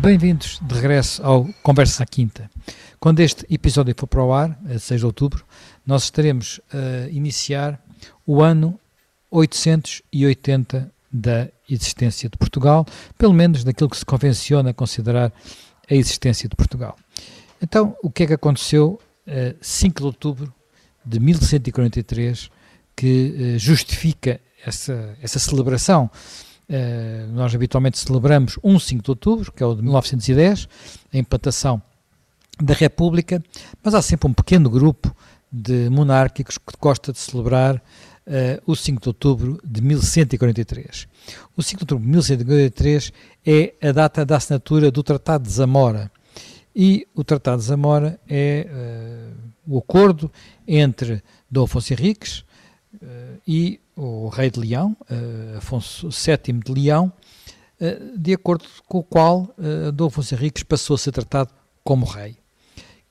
Bem-vindos de regresso ao Conversa à Quinta. Quando este episódio for para o ar, a 6 de outubro, nós estaremos a iniciar o ano 880 da existência de Portugal, pelo menos daquilo que se convenciona considerar a existência de Portugal. Então, o que é que aconteceu a 5 de outubro de 1143 que justifica essa, essa celebração? Uh, nós habitualmente celebramos um 5 de outubro, que é o de 1910, a implantação da República, mas há sempre um pequeno grupo de monárquicos que gosta de celebrar uh, o 5 de outubro de 1143. O 5 de outubro de 1143 é a data da assinatura do Tratado de Zamora. E o Tratado de Zamora é uh, o acordo entre Dom Afonso Henriques e o rei de Leão, uh, Afonso VII de Leão, uh, de acordo com o qual uh, Afonso Henriques passou a ser tratado como rei.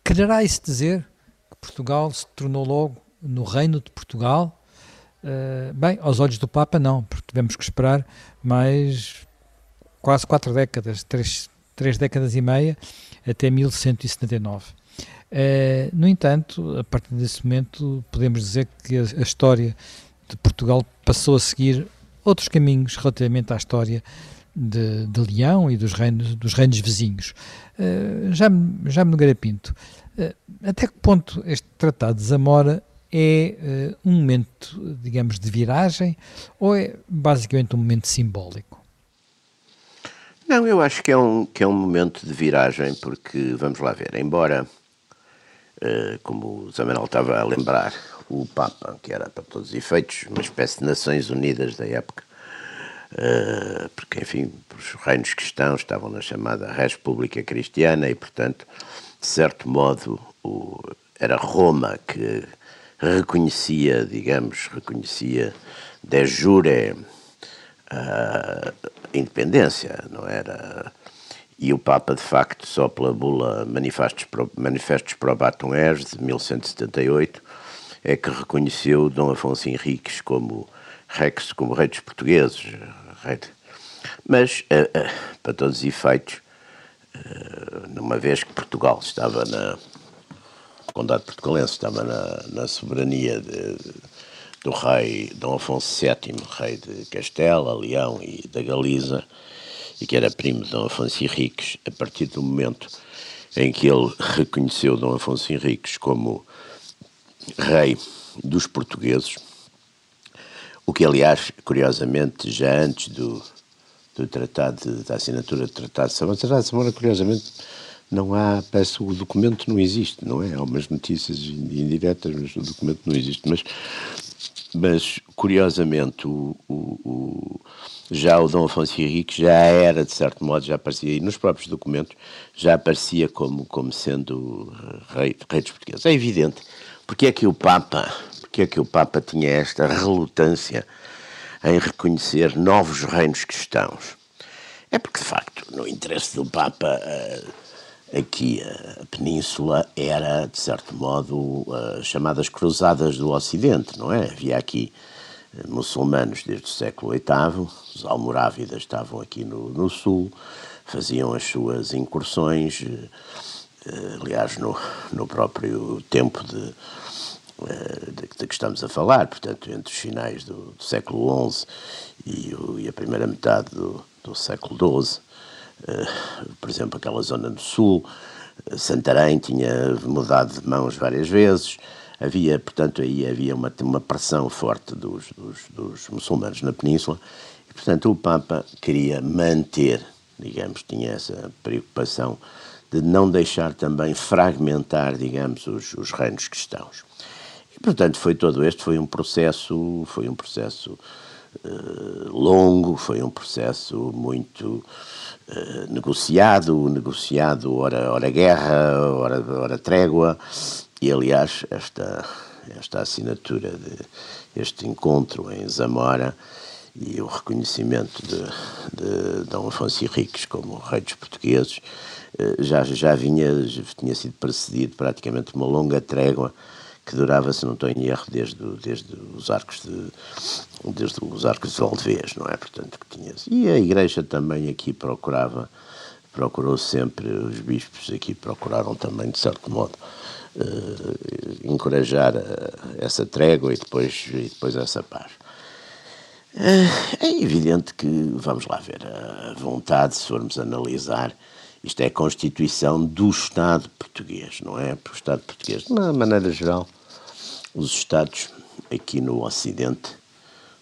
Quererá isso dizer que Portugal se tornou logo no reino de Portugal? Bem, aos olhos do Papa não, porque tivemos que esperar mais quase quatro décadas, três, três décadas e meia, até 1179. Uh, no entanto, a partir desse momento, podemos dizer que a, a história Portugal passou a seguir outros caminhos relativamente à história de, de Leão e dos reinos, dos reinos vizinhos. Uh, já, já me negarei Pinto, uh, até que ponto este Tratado de Zamora é uh, um momento, digamos, de viragem ou é basicamente um momento simbólico? Não, eu acho que é um, que é um momento de viragem, porque, vamos lá ver, embora, como o Zamenal estava a lembrar, o Papa, que era para todos os efeitos uma espécie de Nações Unidas da época, uh, porque, enfim, os reinos cristãos estavam na chamada República Cristiana e, portanto, de certo modo, o, era Roma que reconhecia, digamos, reconhecia de jure a independência, não era? E o Papa, de facto, só pela bula Manifestos, Manifestos Probatum Est, de 1178, é que reconheceu Dom Afonso Henriques como Rex, como rei dos portugueses. Rei de... Mas, uh, uh, para todos os efeitos, uh, numa vez que Portugal estava na. O Condado Portugalense estava na, na soberania de, de, do rei Dom Afonso VII, rei de Castela, Leão e da Galiza, e que era primo de Dom Afonso Henriques, a partir do momento em que ele reconheceu Dom Afonso Henriques como rei dos portugueses, o que, aliás, curiosamente, já antes do, do tratado, de, da assinatura do Tratado de Samora, o Tratado de Samora, curiosamente, não há, parece o documento não existe, não é? Há umas notícias indiretas, mas o documento não existe. Mas, mas curiosamente, o, o, o, já o Dom Afonso Henrique já era, de certo modo, já aparecia, e nos próprios documentos, já aparecia como, como sendo rei, rei dos portugueses. É evidente porque é que o Papa, porque é que o Papa tinha esta relutância em reconhecer novos reinos cristãos? É porque, de facto, no interesse do Papa, eh, aqui a península era, de certo modo, as chamadas cruzadas do Ocidente, não é? Havia aqui eh, muçulmanos desde o século VIII, os almorávidas estavam aqui no, no sul, faziam as suas incursões, eh, aliás, no, no próprio tempo de, eh, de, de, que estamos a falar, portanto, entre os finais do, do século XI e, o, e, a primeira metade do, do século XII. Uh, por exemplo, aquela zona do sul, Santarém tinha mudado de mãos várias vezes, havia, portanto, aí havia uma, uma pressão forte dos, dos, dos muçulmanos na península, e, portanto, o Papa queria manter, digamos, tinha essa preocupação de não deixar também fragmentar, digamos, os, os reinos cristãos. E, portanto, foi todo este, foi um processo, foi um processo uh, longo, foi um processo muito uh, negociado, negociado, ora, ora guerra, ora, ora trégua, e aliás, esta, esta assinatura de este encontro em Zamora e o reconhecimento de, de Dom Afonso Henriques como rei dos portugueses eh, já, já vinha, já tinha sido precedido praticamente uma longa trégua que durava, se não estou em erro, desde, desde os arcos de desde os arcos de Valdevez, não é? Portanto, que tinha e a Igreja também aqui procurava procurou sempre, os bispos aqui procuraram também, de certo modo, uh, encorajar essa trégua e depois, e depois essa paz. É evidente que, vamos lá ver, a vontade, se formos analisar, isto é a constituição do Estado português, não é? O Estado português, de uma maneira geral, os Estados aqui no Ocidente,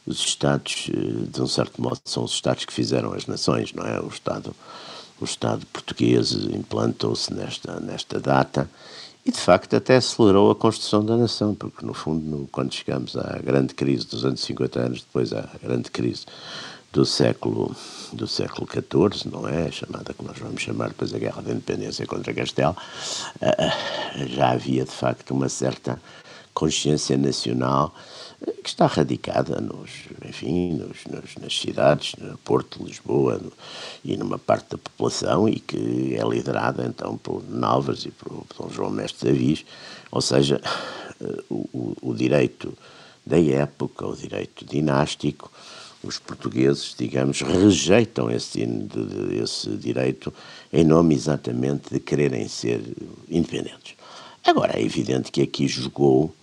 os Estados, eh, de um certo modo, são os Estados que fizeram as nações, não é? O Estado, o Estado português implantou-se nesta, nesta data e, de facto, até acelerou a construção da nação, porque, no fundo, no, quando chegamos à grande crise dos anos 50 anos depois à grande crise do século do século XIV, não é? Chamada que nós vamos chamar depois a Guerra da Independência contra Castelo, eh, eh, já havia de facto uma certa consciência nacional que está radicada nos, enfim, nos, nos, nas cidades, no Porto, Lisboa no, e numa parte da população e que é liderada então por Novas e por, por João Mestre Davis, ou seja, eh, o, o, direito da época, o direito dinástico, os portugueses, digamos, rejeitam esse, esse direito em nome exatamente de quererem ser independentes. Agora, é evidente que aqui jogou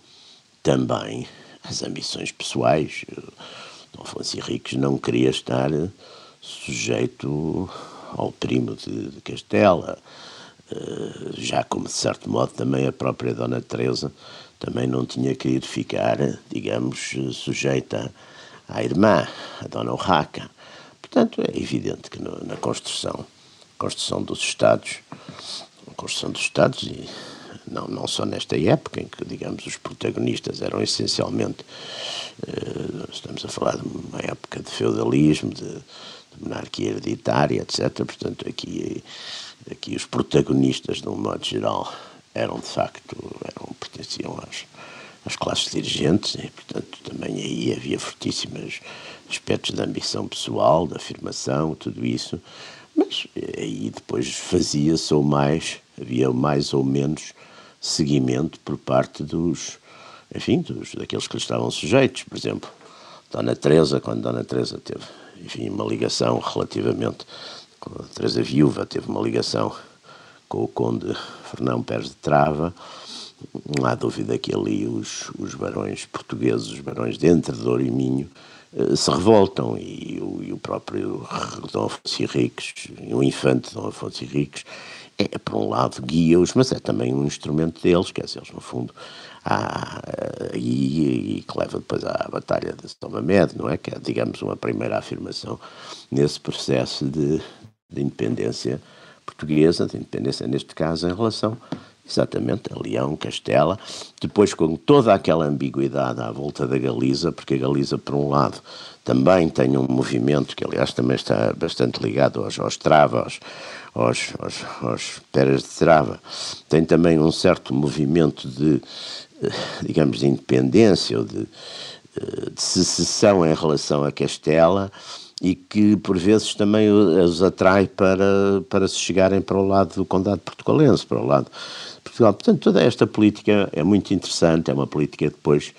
também as ambições pessoais. Dom Afonso Henriques não queria estar sujeito ao primo de, de Castela, eh, já como de certo modo também a própria Dona Teresa também não tinha querido ficar, digamos, sujeita à irmã, a Dona Urraca. Portanto, é evidente que no, na construção, construção dos Estados, construção dos Estados e não, não só nesta época em que, digamos, os protagonistas eram essencialmente, uh, estamos a falar de uma época de feudalismo, de, de monarquia hereditária, etc. Portanto, aqui, aqui os protagonistas, de um modo geral, eram de facto, eram, pertenciam às, às classes dirigentes e, portanto, também aí havia fortíssimos aspectos da ambição pessoal, da afirmação, tudo isso. Mas aí depois fazia-se ou mais, havia mais ou menos seguimento por parte dos, enfim, dos, daqueles que lhe estavam sujeitos. Por exemplo, Dona Teresa, quando Dona Teresa teve, enfim, uma ligação relativamente, a Teresa viúva teve uma ligação com o conde Fernão Pérez de Trava, não há dúvida que ali os, os barões portugueses, os barões de Entre Douro e Minho, eh, se revoltam e o, e o próprio Dom Afonso Henriques, o infante Dom Afonso Henriques, é, por um lado, guia-os, mas é também um instrumento deles, quer dizer, eles, no fundo, há, e, e, que leva depois à Batalha de São Mamed, não é? Que é, digamos, uma primeira afirmação nesse processo de, de independência portuguesa, de independência, neste caso, em relação exatamente a Leão, Castela, depois com toda aquela ambiguidade à volta da Galiza, porque a Galiza, por um lado, também tem um movimento que, aliás, também está bastante ligado aos, aos travas, aos, aos, aos peras de trava, tem também um certo movimento de, eh, digamos, de independência ou de, eh, de secessão em relação a Castela e que por vezes também os atrai para, para se chegarem para o lado do Condado Portugalense, para o lado Portugal. Portanto, toda esta política é muito interessante, é uma política depois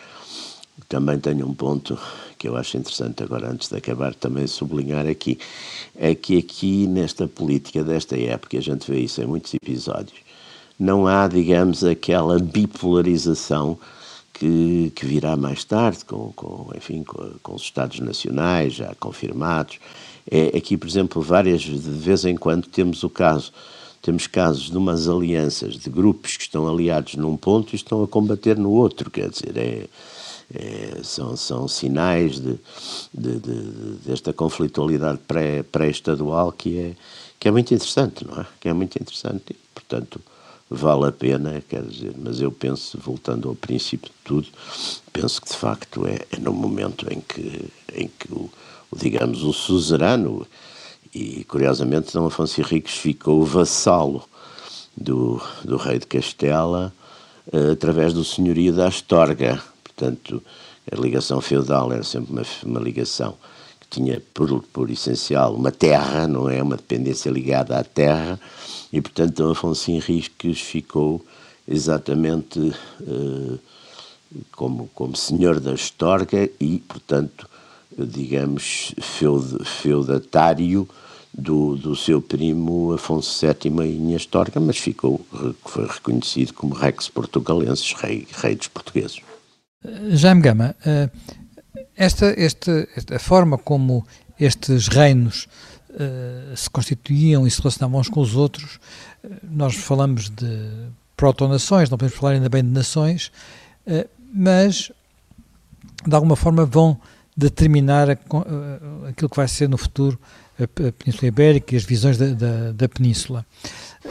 também tem um ponto que eu acho interessante agora, antes de acabar, também sublinhar aqui, é que aqui nesta política desta época, a gente vê isso em muitos episódios, não há, digamos, aquela bipolarização que, que virá mais tarde, com, com enfim, com, com, os Estados Nacionais já confirmados. É, aqui, por exemplo, várias de vez em quando temos o caso, temos casos de umas alianças de grupos que estão aliados num ponto e estão a combater no outro, quer dizer, é, é, são, são sinais de, de, de, desta conflitualidade pré-estadual pré que, é, que é muito interessante, não é? Que é muito interessante e, portanto, vale a pena, quer dizer, mas eu penso, voltando ao princípio de tudo, penso que de facto é, é no momento em que, em que o, o, digamos, o suzerano, e curiosamente Dom Afonso Henriques ficou vassalo do, do rei de Castela uh, através do senhorio da Astorga, portanto, a ligação feudal era sempre uma, uma ligação que tinha por, por essencial uma terra, não é? Uma dependência ligada à terra, e portanto Dom Afonso Henriques ficou exatamente uh, como, como senhor da Estorga e, portanto, digamos, feud, feudatário do, do seu primo Afonso VII e Inês Torga, mas ficou, foi reconhecido como Rex Portugalenses, rei, rei dos portugueses. Jaime Gama, eh, esta, esta, esta, a forma como estes reinos uh, se constituíam e se relacionavam uns com os outros, nós falamos de proto-nações, não podemos falar ainda bem de nações, mas de alguma forma vão determinar aquilo que vai ser no futuro a, Península Ibérica e as visões da, da, da, Península.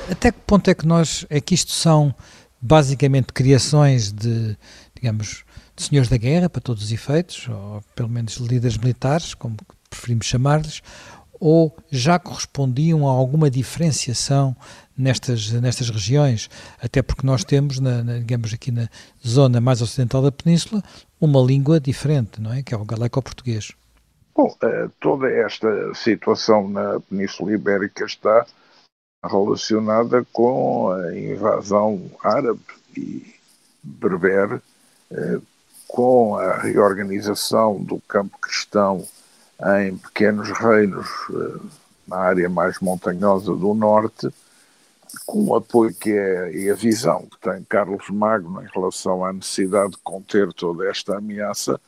Até que ponto é que nós, é que isto são basicamente criações de, digamos, de senhores da guerra, para todos os efeitos, ou pelo menos líderes militares, como preferimos chamar-lhes, ou já correspondiam a alguma diferenciação nestas, nestas regiões, até porque nós temos, na, na, digamos aqui na zona mais ocidental da península, uma língua diferente, não é? Que é o galeco-português. Bom, eh, toda esta situação na Península Ibérica está relacionada com a invasão árabe e berber eh, com a reorganização do campo cristão em pequenos reinos eh, na área mais montanhosa do norte, com o apoio que é e a visão que tem Carlos Magno em relação à necessidade de conter toda esta ameaça,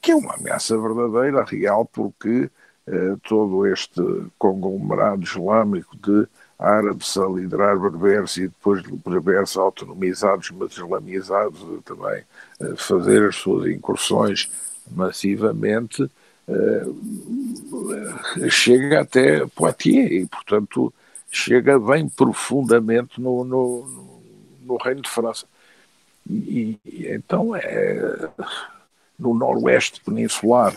que é uma ameaça verdadeira, real, porque eh, todo este conglomerado islâmico de árabes a liderar berberes e depois berberes autonomizados, mas islamizados, também uh, fazer as suas incursões massivamente, uh, chega até Poitiers e, portanto, chega bem profundamente no, no, no Reino de França. E então é no noroeste peninsular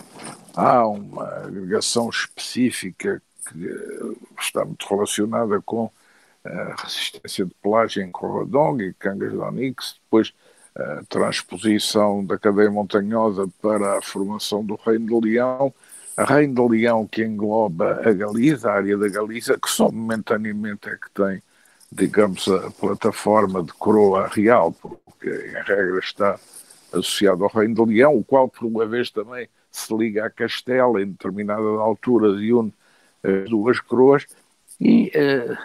há uma agregação específica que eh, está muito relacionada com a resistência de pelagem em Corradong e Cangas de Onix, depois a transposição da cadeia montanhosa para a formação do Reino de Leão, a Reino de Leão que engloba a Galiza, a área da Galiza, que só momentaneamente é que tem, digamos, a plataforma de coroa real, porque em regra está associado ao Reino de Leão, o qual por uma vez também se liga a Castela em determinada altura de une as duas coroas, e uh,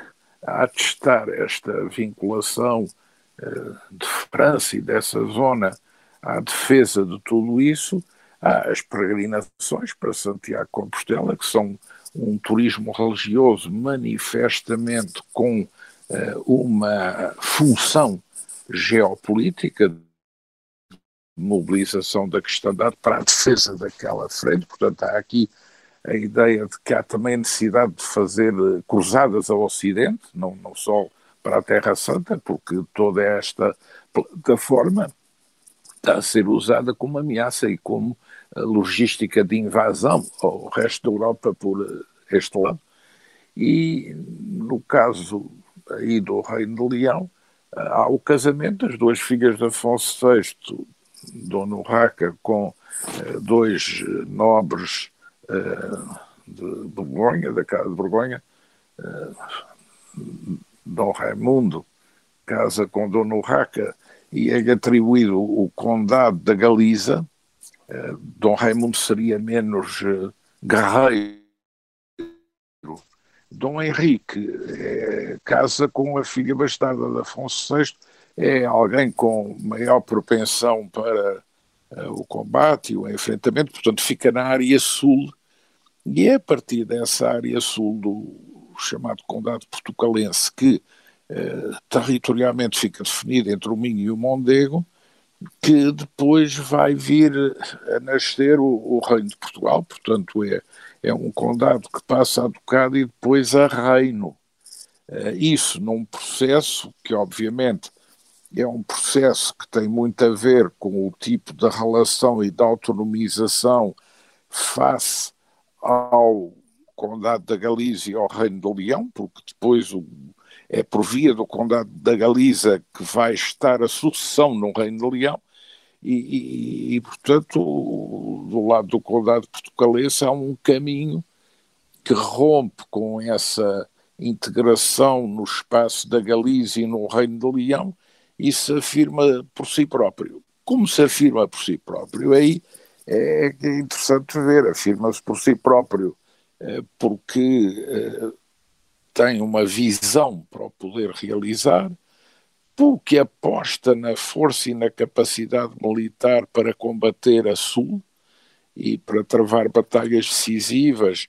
a atestar esta vinculação uh, de França e dessa zona à defesa de tudo isso, há as peregrinações para Santiago Compostela, que são um turismo religioso manifestamente com uma função geopolítica de mobilização da cristandade para a defesa daquela frente. Portanto, há aqui a ideia de que há também necessidade de fazer eh, cruzadas ao Ocidente, não, não só para a Terra Santa, porque toda esta plataforma está a ser usada como ameaça e como eh, logística de invasão ao resto da Europa por eh, este lado. E no caso aí do Reino de Leão, há o casamento das duas filhas de Afonso VI, Dona Urraca, com dois nobres eh, de Borgonha, da Casa de Borgonha, eh, Dom Raimundo casa com Dona Urraca e é atribuído o condado da Galiza. Eh, Dom Raimundo seria menos guerreiro. Dom Henrique casa com a filha bastarda de Afonso VI, é alguém com maior propensão para uh, o combate e o enfrentamento, portanto fica na área sul e é a partir dessa área sul do chamado Condado Portucalense, que eh, territorialmente fica definido entre o Minho e o Mondego, que depois vai vir a nascer o, o Reino de Portugal, portanto é, é um condado que passa a ducado e depois a reino. Uh, isso num processo que, obviamente, é um processo que tem muito a ver com o tipo de relação e de autonomização face ao Condado da Galiza e ao Reino do Leão, porque depois o, é por via do Condado da Galiza que vai estar a sucessão no Reino do Leão, e, e, e, portanto, do lado do Condado Portucalense há um caminho que rompe com essa integração no espaço da Galiza e no Reino do Leão se afirma por si próprio. Como se afirma por si próprio? Aí é, é interessante ver, afirma-se por si próprio porque tem uma visão para o poder realizar, porque aposta na força e na capacidade militar para combater a Sul e para travar batalhas decisivas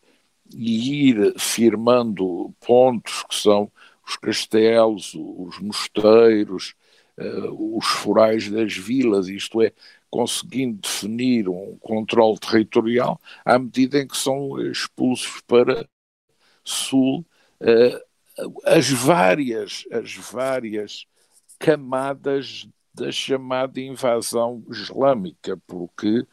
e ir firmando pontos que são os castelos, os mosteiros, uh, os forais das vilas, isto é, conseguindo definir um controle territorial à medida em que são expulsos para sul uh, as várias as várias camadas da chamada invasão islâmica, porque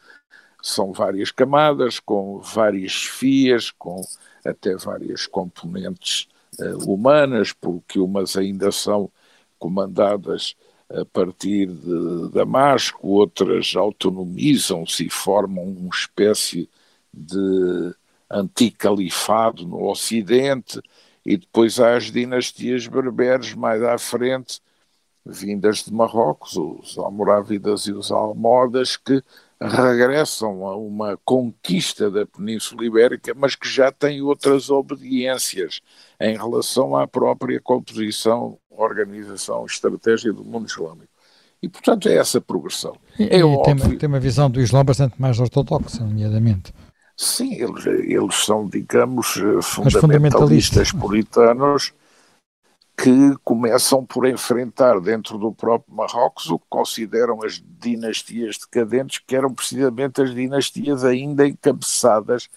são várias camadas, com várias fias, com até várias componentes uh, humanas, porque umas ainda são comandadas a partir de Damasco, outras autonomizam-se e formam uma espécie de anticalifado no Ocidente, e depois há as dinastias berberes mais à frente, vindas de Marrocos, os Almorávidas e os Almodas, que regressam a uma conquista da Península Ibérica, mas que já têm outras obediências em relação à própria composição, organização, estratégia do mundo islâmico. E, portanto, é essa progressão. É e tem, tem, uma visão do Islã bastante mais ortodoxa, nomeadamente. Sim, eles, eles são, digamos, fundamentalistas puritanos que começam por enfrentar dentro do próprio Marrocos o que consideram as dinastias decadentes, que eram precisamente as dinastias ainda encabeçadas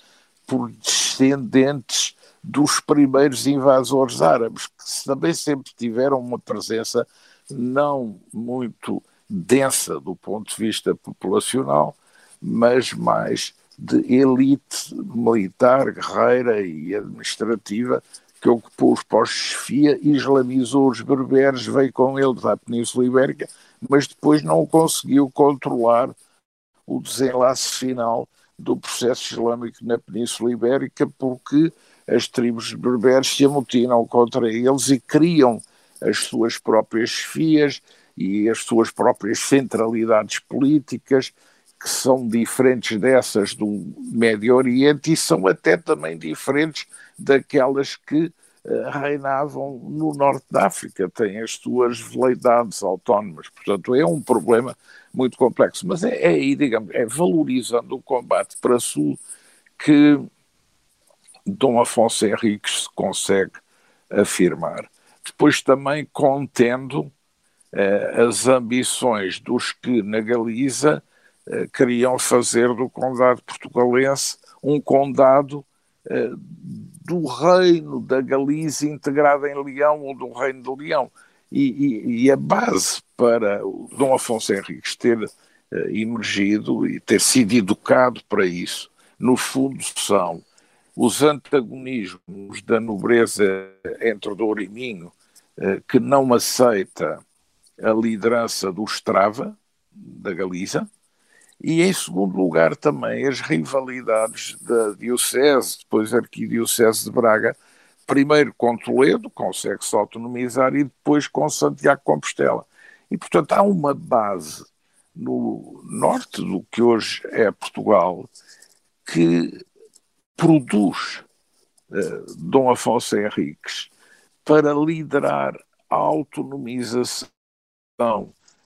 por descendentes dos primeiros invasores árabes, que também sempre tiveram uma presença não muito densa do ponto de vista populacional, mas mais de elite militar, guerreira e administrativa que ocupou os postos de chefia, islamizou os berberes, veio com eles à Península Ibérica, mas depois não conseguiu controlar o desenlace final do processo islâmico na Península Ibérica, porque as tribos berberes se amotinam contra eles e criam as suas próprias chefias e as suas próprias centralidades políticas, que são diferentes dessas do Médio Oriente e são até também diferentes daquelas que uh, reinavam no norte da África, têm as suas veleidades autónomas. Portanto, é um problema muito complexo. Mas é, é aí, digamos, é valorizando o combate para sul que Dom Afonso Henriques se consegue afirmar. Depois também contendo uh, as ambições dos que na Galiza queriam fazer do condado portugalense um condado uh, do reino da Galiza integrada em Leão ou do reino de Leão. E, e, e a base para Dom Afonso Henriques ter uh, emergido e ter sido educado para isso, no fundo, são os antagonismos da nobreza entre Douro e Minho, que não aceita a liderança do Estrava, da Galiza, e em segundo lugar também as rivalidades da Diocese, depois a Arquidiocese de Braga, primeiro com Toledo, consegue-se autonomizar, e depois com Santiago Compostela. E portanto há uma base no norte do que hoje é Portugal que produz uh, Dom Afonso Henriques para liderar a autonomização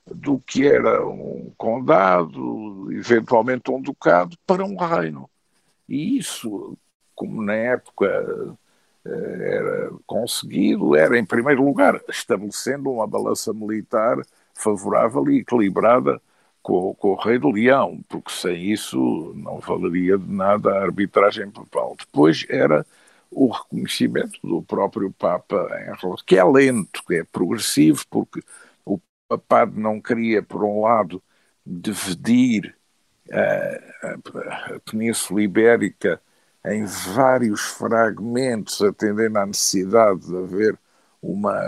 do que era um condado, eventualmente um ducado, para um reino. E isso, como na época eh, era conseguido, era, em primeiro lugar, estabelecendo uma balança militar favorável e equilibrada com, com, o rei do Leão, porque sem isso não valeria de nada a arbitragem papal. Depois era o reconhecimento do próprio Papa, que é lento, que é progressivo, porque papado não queria, por um lado, dividir a, a Península Ibérica em vários fragmentos, atendendo à necessidade de haver uma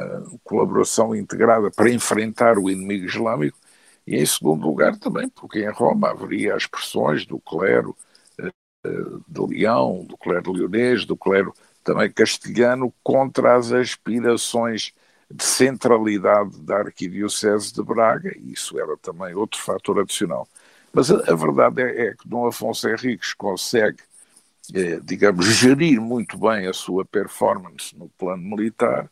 colaboração integrada para enfrentar o inimigo islâmico, e em segundo lugar também, porque em Roma haveria as pressões do clero eh, de Leão, do clero leonês, do clero também castelhano, contra as aspirações de centralidade da Arquidiocese de Braga, e isso era também outro fator adicional. Mas a, a verdade é, é, que Dom Afonso Henriques consegue eh, digamos, gerir muito bem a sua performance no plano militar,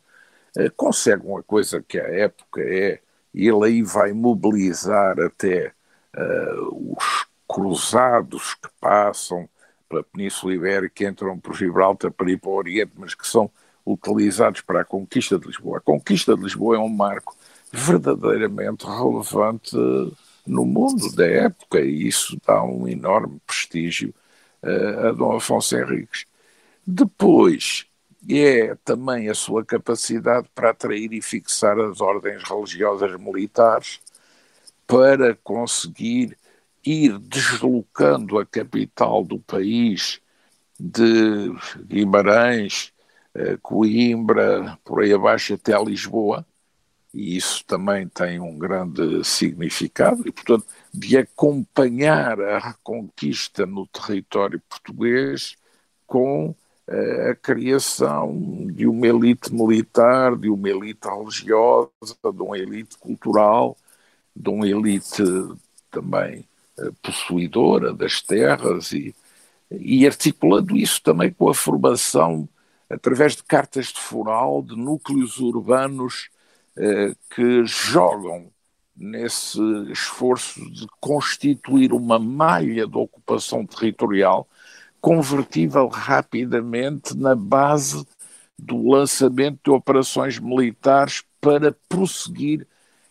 eh, consegue uma coisa que à época é, e ele aí vai mobilizar até uh, os cruzados que passam pela Península Ibérica, entram por Gibraltar para ir para o Oriente, mas que são utilizados para a conquista de Lisboa. A conquista de Lisboa é um marco verdadeiramente relevante no mundo da época e isso dá um enorme prestígio uh, a Dom Afonso Henriques. Depois é também a sua capacidade para atrair e fixar as ordens religiosas militares para conseguir ir deslocando a capital do país de Guimarães, eh, Coimbra, por aí abaixo até Lisboa, e isso também tem um grande significado, e portanto, de acompanhar a reconquista no território português com uh, a criação de uma elite militar, de uma elite religiosa, de uma elite cultural, de uma elite também uh, possuidora das terras e, e articulando isso também com a formação através de cartas de foral, de núcleos urbanos eh, que jogam nesse esforço de constituir uma malha de ocupação territorial convertível rapidamente na base do lançamento de operações militares para prosseguir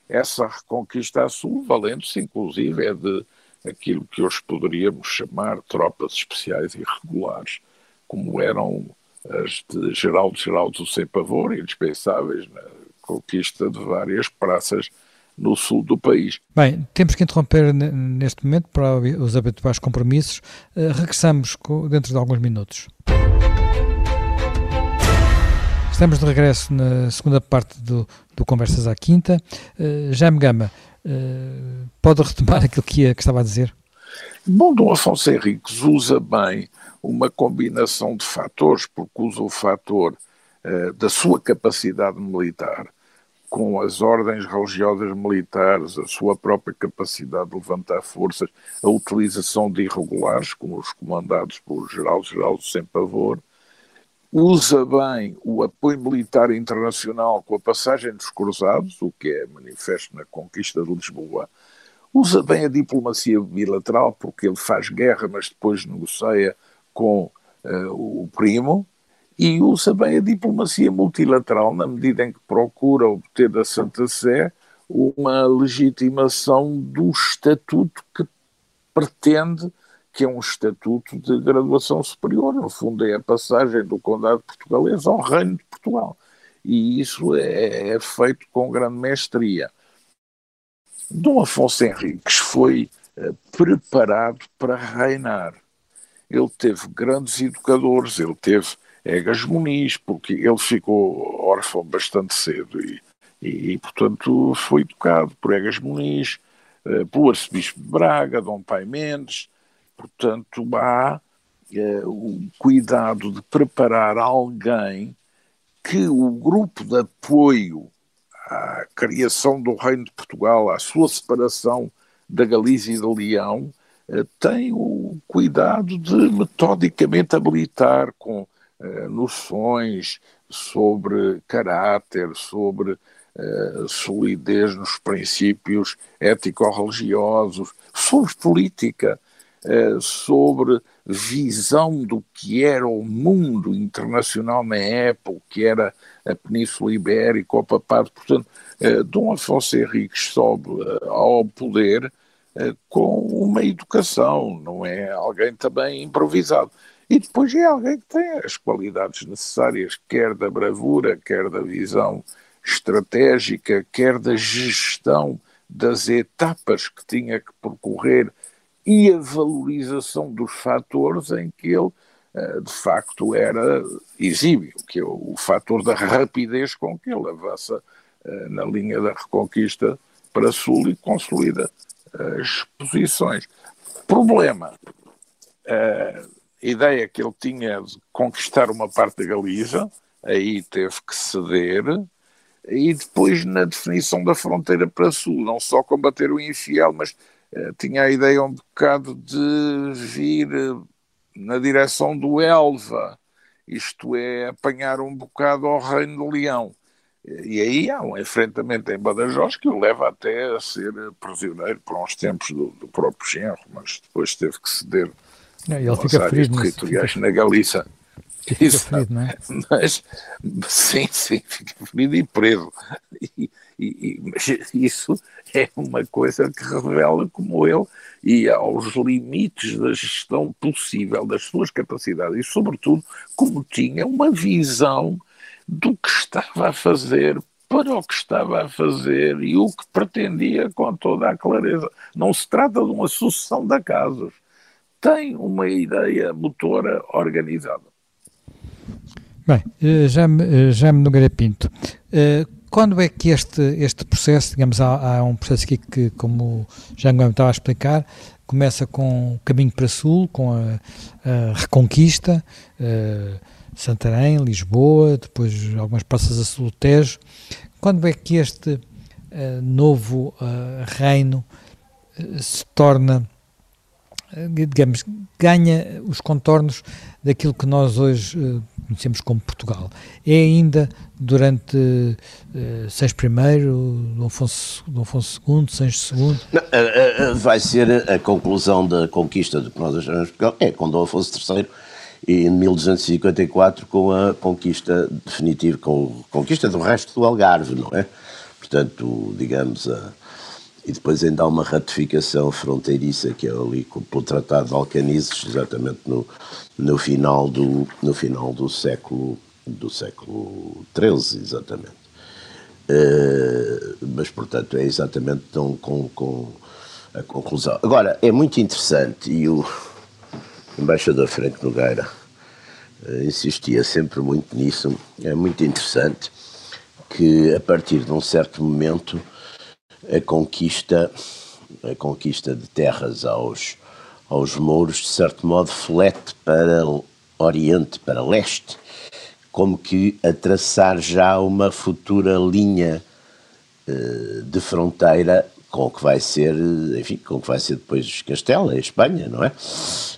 essa reconquista a sul, valendo-se inclusive é de aquilo que hoje poderíamos chamar tropas especiais e regulares, como eram de Geraldo Geraldo sem pavor, indispensáveis na conquista de várias praças no sul do país. Bem, temos que interromper neste momento para os habituais compromissos. Uh, regressamos dentro de alguns minutos. Estamos de regresso na segunda parte do, do Conversas à Quinta. Uh, Jaime Gama, uh, pode retomar aquilo que, ia, que estava a dizer? Bom, Dom Afonso Henriques usa bem uma combinação de fatores, porque usa o fator uh, da sua capacidade militar, com as ordens religiosas militares, a sua própria capacidade de levantar forças, a utilização de irregulares, como os comandados por Geral Geraldo Sem Pavor, usa bem o apoio militar internacional com a passagem dos cruzados, o que é manifesto na conquista de Lisboa, usa bem a diplomacia bilateral, porque ele faz guerra, mas depois negocia com uh, o primo, e usa bem a diplomacia multilateral na medida em que procura obter da Santa Sé uma legitimação do estatuto que pretende que é um estatuto de graduação superior, no fundo é a passagem do Condado Portugalês ao Reino de Portugal. E isso é, é feito com grande mestria. Dom Afonso Henriques foi uh, preparado para reinar. Ele teve grandes educadores, ele teve Egas Muniz, porque ele ficou órfão bastante cedo e, e, e portanto, foi educado por Egas Muniz, uh, pelo arcebispo de Braga, Dom Pai Mendes, portanto, há uh, o cuidado de preparar alguém que o grupo de apoio à criação do Reino de Portugal, à sua separação da Galícia e de Leão, tem o cuidado de metodicamente habilitar com uh, noções sobre caráter, sobre uh, solidez nos princípios ético-religiosos, sobre política, sobre visão do que era o mundo internacional na época, o que era a Península Ibérica, o papado. Portanto, Dom Afonso Henriques sobe ao poder com uma educação, não é alguém também improvisado. E depois é alguém que tem as qualidades necessárias, quer da bravura, quer da visão estratégica, quer da gestão das etapas que tinha que percorrer e a valorização dos fatores em que ele eh, de facto era exímio, que é o fator da rapidez com que ele avança eh, na linha da reconquista para sul e consolida as posições. Problema, eh, ideia que ele tinha de conquistar uma parte da Galiza, aí teve que ceder, e depois na definição da fronteira para sul, não só combater o infiel, mas uh, tinha a ideia um bocado de vir uh, na direção do Elva, isto é, apanhar um bocado ao Reino de Leão. E aí há um enfrentamento em Badajoz que o leva até a ser prisioneiro por uns tempos do, do próprio Genro, mas depois teve que ceder não, ele fica ferido territoriais fica... na Galiza. Fica Isso, ferido, não é? Mas, sim, sim, fica ferido e preso. E, e, mas isso é uma coisa que revela como ele ia aos limites da gestão possível das suas capacidades e, sobretudo, como tinha uma visão do que estava a fazer, para o que estava a fazer e o que pretendia com toda a clareza. Não se trata de uma sucessão de acasos. Tem uma ideia motora organizada. Bem, eh, já me, já me Nogueira Pinto, eh, quando é que este, este processo, digamos, há, há um processo aqui que, como já me estava a explicar, começa com o caminho para sul, com a, a Reconquista, Santarém, Lisboa, depois algumas passas a sul Tejo. Quando é que este uh, novo uh, reino se torna, digamos, ganha os contornos daquilo que nós hoje conhecemos como Portugal. É ainda durante uh, Seixo I, Dom Afonso, Afonso II, Seixo II? Não, uh, uh, vai ser a conclusão da conquista do que nós achamos Portugal, é com Dom Afonso III e em 1254 com a conquista definitiva, com a conquista do resto do Algarve, não é? Portanto, digamos, a, e depois ainda há uma ratificação fronteiriça que é ali pelo Tratado de Alcanizes, exatamente no, no final do, no final do século do século XIII, exatamente. Uh, mas, portanto, é exatamente tão com, com a conclusão. Agora, é muito interessante, e o embaixador Franco Nogueira uh, insistia sempre muito nisso, é muito interessante que, a partir de um certo momento, a conquista, a conquista de terras aos, aos mouros, de certo modo, flete para Oriente, para leste, como que a traçar já uma futura linha uh, de fronteira com o que vai ser, enfim, com o que vai ser depois Castela, a Espanha, não é?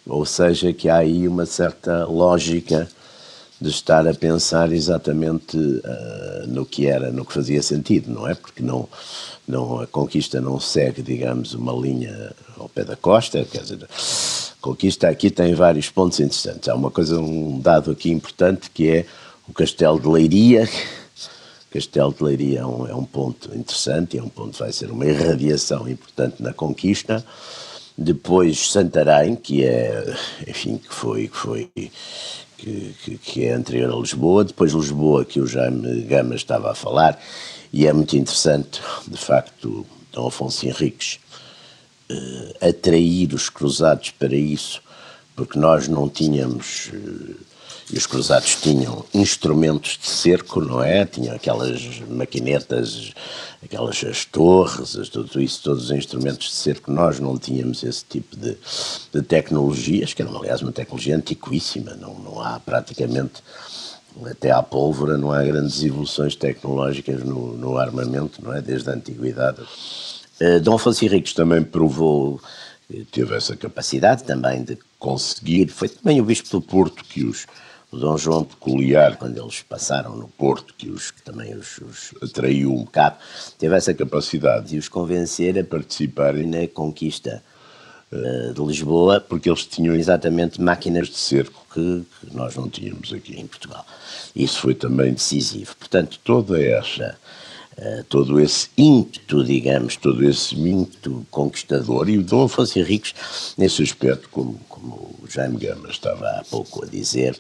Ou seja, que há aí uma certa lógica de estar a pensar exatamente uh, no que era, no que fazia sentido, não é? Porque não, não, a conquista não segue, digamos, uma linha ao pé da costa, quer dizer, a conquista aqui tem vários pontos interessantes. Há uma coisa, um dado aqui importante que é o Castelo de Leiria. Castelo de Leiria é um, é um ponto interessante, é um ponto que vai ser uma irradiação importante na conquista. Depois Santarém, que é, enfim, que foi, que foi que, que, que, é anterior a Lisboa, depois Lisboa, que o Jaime Gama estava a falar, e é muito interessante, de facto, Dom Afonso Henriques uh, atrair os cruzados para isso, porque nós não tínhamos. Uh, e os cruzados tinham instrumentos de cerco, não é? Tinham aquelas maquinetas, aquelas as torres, tudo isso, todos os instrumentos de cerco. Nós não tínhamos esse tipo de, de tecnologias, que eram, aliás, uma tecnologia antiquíssima. Não, não há praticamente até à pólvora não há grandes evoluções tecnológicas no, no armamento, não é? Desde a antiguidade. Uh, Dom Afonso Henriques também provou, teve essa capacidade também de conseguir, foi também o Bispo do Porto que os, o Dom João Peculiar, quando eles passaram no Porto, que, os, que também os, os atraiu um bocado, teve essa capacidade de os convencer a participarem na conquista uh, de Lisboa, porque eles tinham exatamente máquinas de cerco que, que nós não tínhamos aqui em Portugal. Isso foi também decisivo. Portanto, toda essa Uh, todo esse ímpeto, digamos, todo esse ímpeto conquistador. E o Dom Afonso Henriques, nesse aspecto, como, como o Jaime Gama estava há pouco a dizer,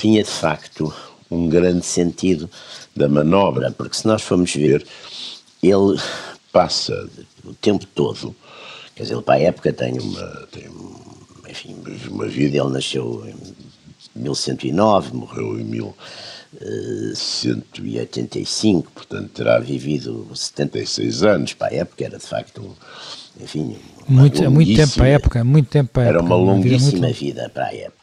tinha de facto um grande sentido da manobra, porque se nós formos ver, ele passa o tempo todo, quer dizer, ele para a época tem uma, tem, enfim, uma vida, ele nasceu em 1109, morreu em 1185, portanto terá vivido 76 anos, para a época era de facto um, enfim, muito, muito tempo para a época, muito tempo para a época. Era uma longuíssima vida, vida para a época.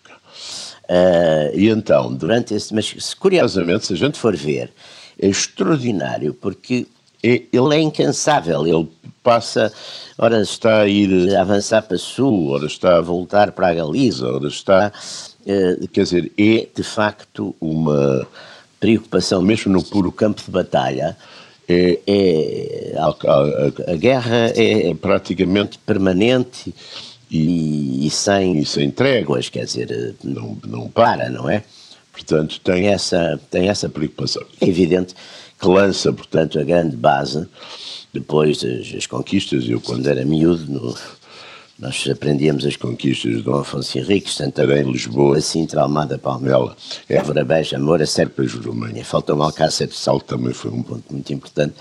Uh, e então, durante esse. Mas curiosamente, se a gente for ver, é extraordinário porque ele é incansável, ele passa, ora está a ir a avançar para sul, ora está a voltar para a Galiza, ora está, eh, quer dizer, é de facto uma preocupação, mesmo no puro campo de batalha, é, é a, a, a, guerra é praticamente permanente e, e, sem, e sem tréguas, quer dizer, não, não para, não é? Portanto, tem essa, tem essa preocupação. É evidente que lança, portanto, a grande base depois das, das conquistas. Eu, quando era miúdo, no, nós aprendíamos as conquistas de Dom Afonso Henriques, Santarém, Lisboa, Sintra, Almada, Palmela, Évora, Beja, Moura, Serpa e Jurumanha. Falta um Alcácer de Sal, que também foi um ponto muito importante,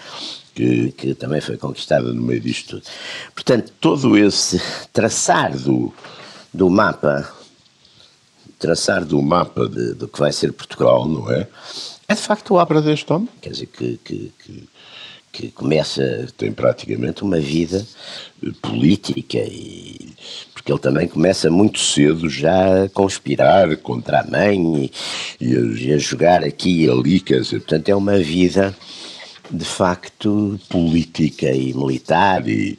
que, que também foi conquistada no meio disto tudo. Portanto, todo esse traçar do, do mapa, traçar do mapa de, do que vai ser Portugal, não é? É de facto a obra deste homem. Quer dizer, que, que, que, que começa, tem praticamente uma vida política e porque ele também começa muito cedo já a conspirar contra a mãe e, e, a, jogar aqui e ali, quer dizer, portanto é uma vida de facto política e militar e,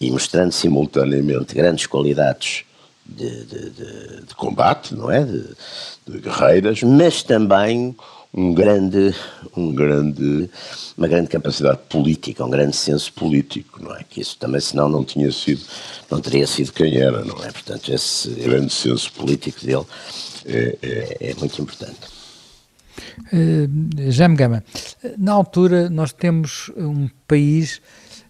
e mostrando simultaneamente grandes qualidades de, de, de, de combate, não é? De, guerreiras, mas também um grande, um grande, uma grande capacidade política, um grande senso político, não é? Que isso também, senão, não tinha sido, não teria sido quem era, não é? Portanto, esse grande senso político dele é, é, é muito importante. Uh, Gama, na altura nós temos um país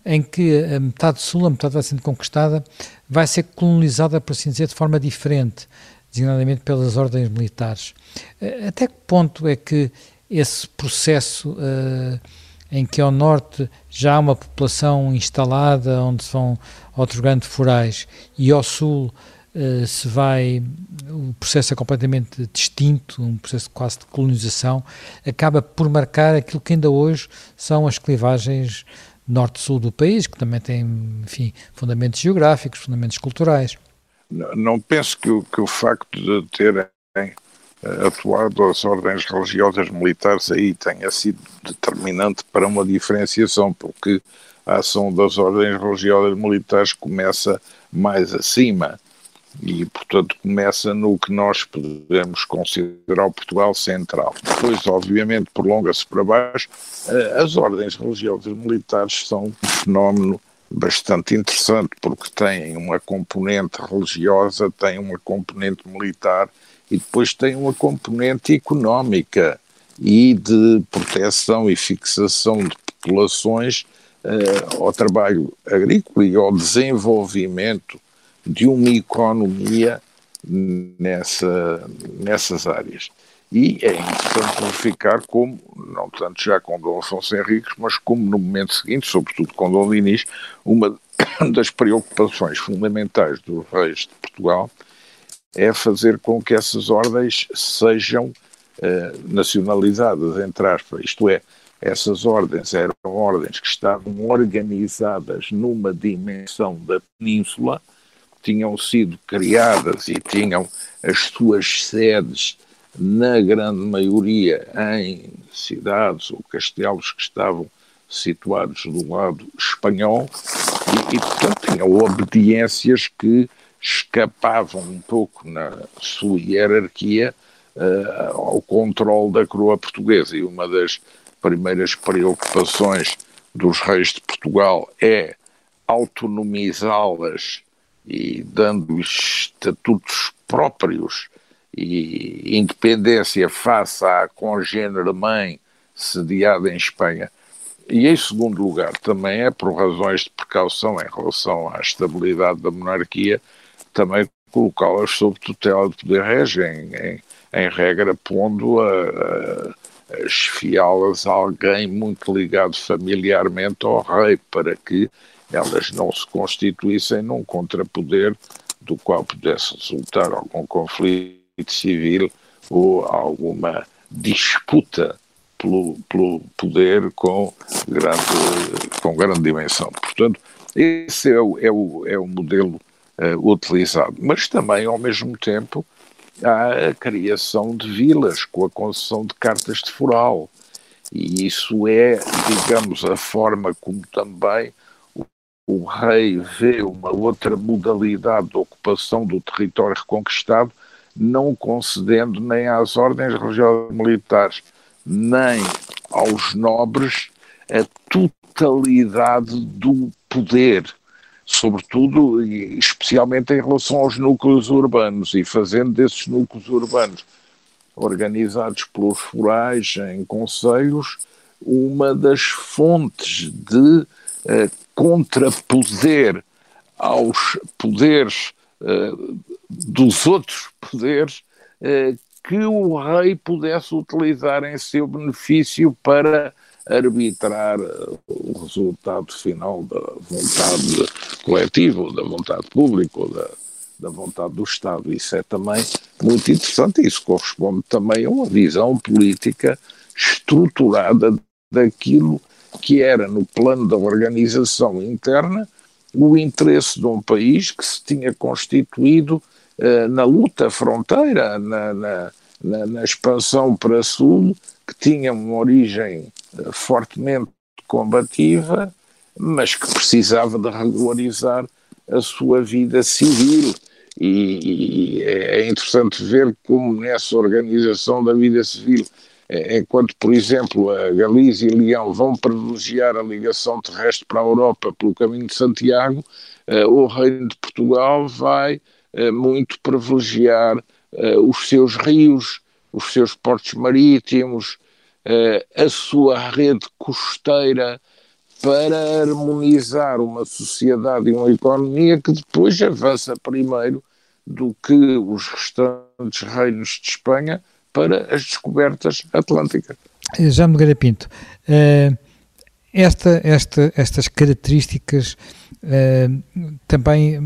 em que a metade sul, a metade vai sendo conquistada, vai ser colonizada, por assim dizer, de forma diferente designadamente pelas ordens militares. Eh, até que ponto é que esse processo uh, em que ao norte já há uma população instalada, onde são outros grandes forais, e ao sul uh, se vai, o processo é completamente distinto, um processo quase de colonização, acaba por marcar aquilo que ainda hoje são as clivagens norte-sul do país, que também têm, enfim, fundamentos geográficos, fundamentos culturais. Não penso que que o facto de terem eh, atuado as ordens religiosas militares aí tenha sido determinante para uma diferenciação, porque a ação das ordens religiosas militares começa mais acima e, portanto, começa no que nós podemos considerar o Portugal central. Depois, obviamente, prolonga-se para baixo. Eh, as ordens religiosas militares são um fenómeno bastante interessante, porque tem uma componente religiosa, tem uma componente militar e depois tem uma componente económica e de proteção e fixação de populações uh, ao trabalho agrícola e ao desenvolvimento de uma economia nessa, nessas áreas. E é interessante verificar como, não tanto já com Dom Afonso Henriques, mas como no momento seguinte, sobretudo com Dom Dinis, uma das preocupações fundamentais dos reis de Portugal é fazer com que essas ordens sejam eh, nacionalizadas, entre aspas, isto é, essas ordens eram ordens que estavam organizadas numa dimensão da península, tinham sido criadas e tinham as suas sedes na grande maioria em cidades ou castelos que estavam situados do lado espanhol e, e portanto, tinham obediências que escapavam um pouco na sua hierarquia uh, ao controle da coroa portuguesa. E uma das primeiras preocupações dos reis de Portugal é autonomizá-las e dando-lhes estatutos próprios e independência face à congênere mãe sediada em Espanha. E em segundo lugar, também é por razões de precaução em relação à estabilidade da monarquia, também colocá-las sob tutela do poder régio, em, em, regra pondo a, a esfiá-las a alguém muito ligado familiarmente ao rei, para que elas não se constituíssem num contrapoder do qual pudesse resultar algum conflito civil ou alguma disputa pelo, pelo poder com grande, com grande dimensão. Portanto, esse é o, é o, é o modelo uh, utilizado. Mas também, ao mesmo tempo, há a criação de vilas com a concessão de cartas de foral. E isso é, digamos, a forma como também o rei vê uma outra modalidade de ocupação do território reconquistado, não concedendo nem às ordens religiosas militares, nem aos nobres a totalidade do poder, sobretudo e especialmente em relação aos núcleos urbanos, e fazendo desses núcleos urbanos organizados pelos forais em conselhos uma das fontes de eh, contrapoder aos poderes uh, dos outros poderes uh, que o rei pudesse utilizar em seu benefício para arbitrar o resultado final da vontade coletiva, ou da vontade pública, ou da, da vontade do Estado. Isso é também muito interessante. Isso corresponde também a uma visão política estruturada daquilo que era, no plano da organização interna, o interesse de um país que se tinha constituído uh, na luta fronteira, na, na, na, na, expansão para sul, que tinha uma origem uh, fortemente combativa, mas que precisava de regularizar a sua vida civil. E, e é interessante ver como nessa organização da vida civil enquanto, por exemplo, a Galiza e Leão vão privilegiar a ligação terrestre para a Europa pelo caminho de Santiago, eh, o Reino de Portugal vai eh, muito privilegiar eh, os seus rios, os seus portos marítimos, a sua rede costeira para harmonizar uma sociedade e uma economia que depois avança primeiro do que os restantes reinos de Espanha para as descobertas atlânticas. Já Nogueira Pinto, uh, esta, esta, estas características uh, também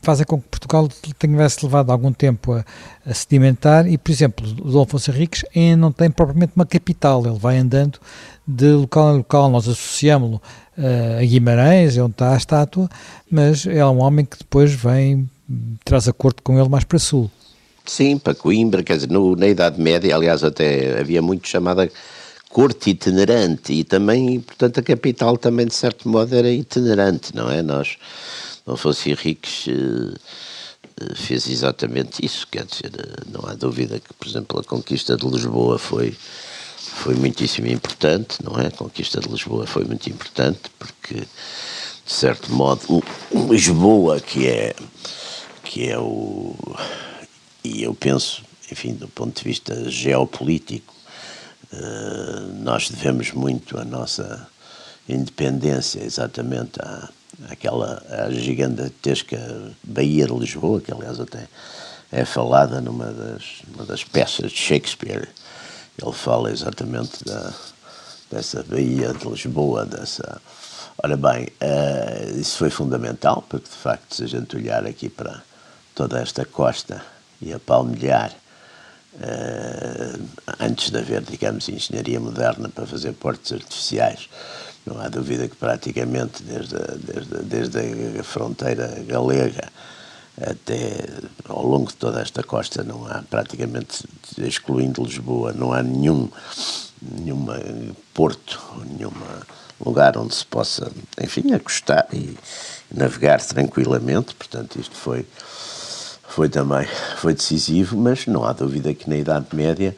fazem com que Portugal tenha-se levado algum tempo a, a, sedimentar e, por exemplo, o Dom Afonso Henriques não tem propriamente uma capital, ele vai andando de local em local, nós associamos-lo a Guimarães, é onde está a estátua, mas é um homem que depois vem, traz acordo com ele mais para sul. Sim, para Coimbra, quer dizer, no, na Idade Média, aliás, até havia muito chamada corte itinerante e também, portanto, a capital também, de certo modo, era itinerante, não é? Nós, não fosse Henriques, eh, fez exatamente isso, quer dizer, eh, não há dúvida que, por exemplo, a conquista de Lisboa foi, foi muitíssimo importante, não é? A conquista de Lisboa foi muito importante porque, de certo modo, Lisboa, que é, que é o e eu penso, enfim, do ponto de vista geopolítico, uh, nós devemos muito a nossa independência exatamente à, àquela à gigantesca Baía de Lisboa, que aliás até é falada numa das, numa das peças de Shakespeare. Ele fala exatamente da, dessa Baía de Lisboa, dessa. Ora bem, uh, isso foi fundamental, porque de facto, se a gente olhar aqui para toda esta costa e a palmilhar, uh, antes de haver, digamos, engenharia moderna para fazer portos artificiais. Não há dúvida que praticamente desde a, desde, desde a fronteira galega até ao longo de toda esta costa não há praticamente, excluindo Lisboa, não há nenhum nenhuma porto, nenhum lugar onde se possa, enfim, acostar e navegar tranquilamente. Portanto, isto foi foi também foi decisivo, mas não há dúvida que na Idade Média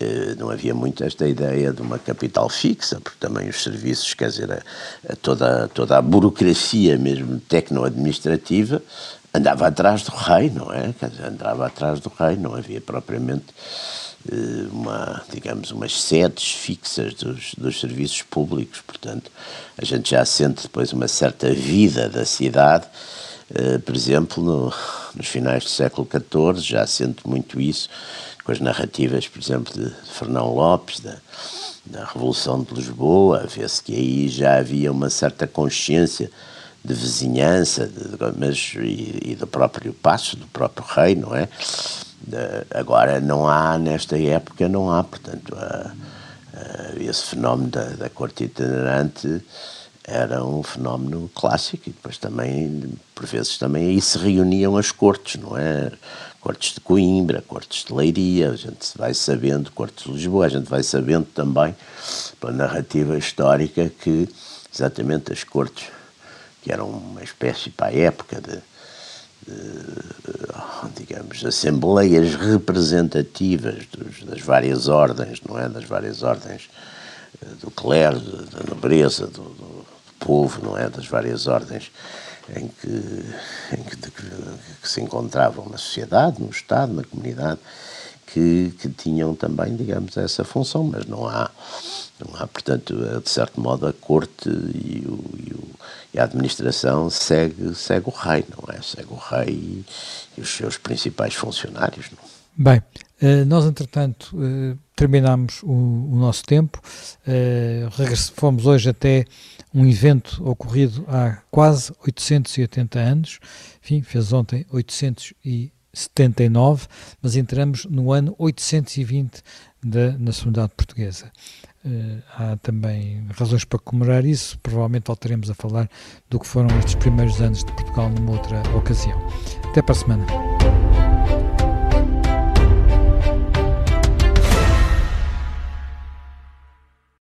eh, não havia muito esta ideia de uma capital fixa, porque também os serviços, quer dizer, a, a toda, toda a burocracia mesmo tecno-administrativa andava atrás do rei, não é? Quer dizer, andava atrás do rei, não havia propriamente eh, uma, digamos, umas sedes fixas dos, dos serviços públicos, portanto, a gente já sente depois uma certa vida da cidade, eh, por exemplo, no, nos finais do século XIV, já sente muito isso, com as narrativas, por exemplo, de Fernão Lopes, da, da Revolução de Lisboa, vê-se que aí já havia uma certa consciência de vizinhança, de, mas, e, e, do próprio passo, do próprio rei, não é? De, agora não há, nesta época, não há, portanto, esse fenómeno da, da corte itinerante era um fenómeno clássico e depois também, por vezes, também aí se reuniam as cortes, não é? Cortes de Coimbra, Cortes de Leiria, a gente vai sabendo, Cortes de Lisboa, a gente vai sabendo também, pela narrativa histórica, que exatamente as Cortes, que eram uma espécie para a época de, de digamos, assembleias representativas dos, das várias ordens, não é? Das várias ordens eh, do clero, da nobreza, do, do povo, não é? Das várias ordens em que, em que, que se encontravam na sociedade, no Estado, na comunidade, que, que tinham também, digamos, essa função, mas não há, não há portanto, de certo modo, a corte e, o, e, o, e a administração segue, segue o rei, não é? Segue o rei e, e os seus principais funcionários. Não? Bem, eh, nós, entretanto, eh, terminamos o, o nosso tempo, eh, fomos hoje até um evento ocorrido há quase 880 anos, enfim, fez ontem 879, mas entramos no ano 820 da nacionalidade portuguesa. Uh, há também razões para comemorar isso, provavelmente voltaremos a falar do que foram estes primeiros anos de Portugal numa outra ocasião. Até para a semana.